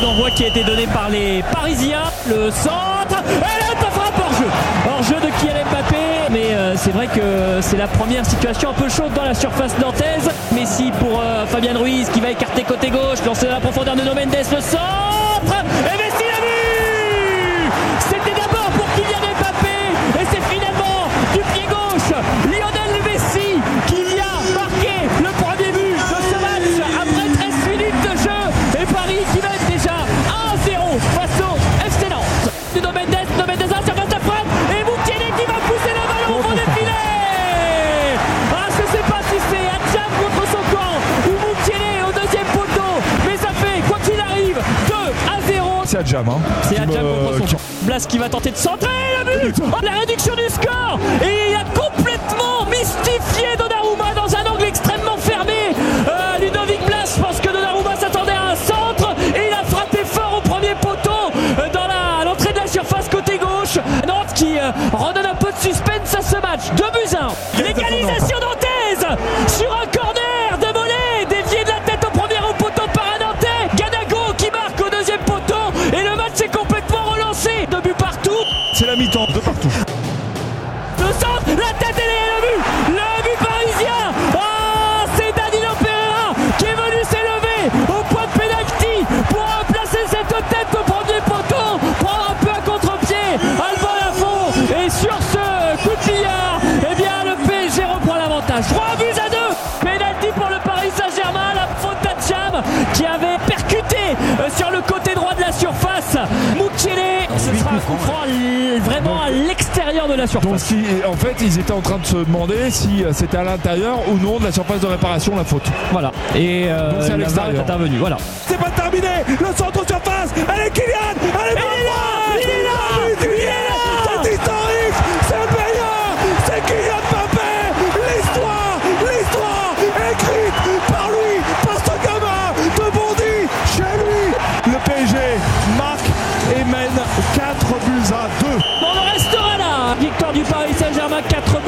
d'envoi qui a été donné par les Parisiens. Le centre. Et là, frappe hors jeu. Hors jeu de Kylian Mbappé. Mais euh, c'est vrai que c'est la première situation un peu chaude dans la surface nantaise. Messi pour euh, Fabien Ruiz qui va écarter côté gauche. Lancer dans la profondeur de No Mendes. Le centre. C'est Adjam. Hein, C'est Adjam contre son qui-. Blas qui va tenter de centrer le but Oh, La réduction du score Et il a complètement mystifié Donnarumma dans un angle extrêmement fermé Euh, Ludovic Blas, pense que Donnarumma s'attendait à un centre et il a frappé fort au premier poteau euh, dans la- à l'entrée de la surface côté gauche. Nantes qui euh, de partout. Le centre, la tête et le but Le but parisien Ah C'est Danilo Pereira qui est venu s'élever au point de pénalty pour placer cette tête au premier poteau, prendre un peu à contre-pied Alban Lafont et sur ce coup de billard, eh bien le PSG reprend l'avantage. 3 buts à 2 Pénalty pour le Paris Saint-Germain, la faute d'Adjam qui avait percuté euh, sur le côté coup franc vraiment à l'extérieur de la surface. Donc, si- en fait, ils étaient en train de se demander si euh, c'était à l'intérieur ou non de la surface de réparation la faute. Voilà. Et euh, Donc c'est à est l'extérieur. intervenue. Voilà. C'est pas terminé Le centre surface Allez Kylian Allez du Paris Saint-Germain 4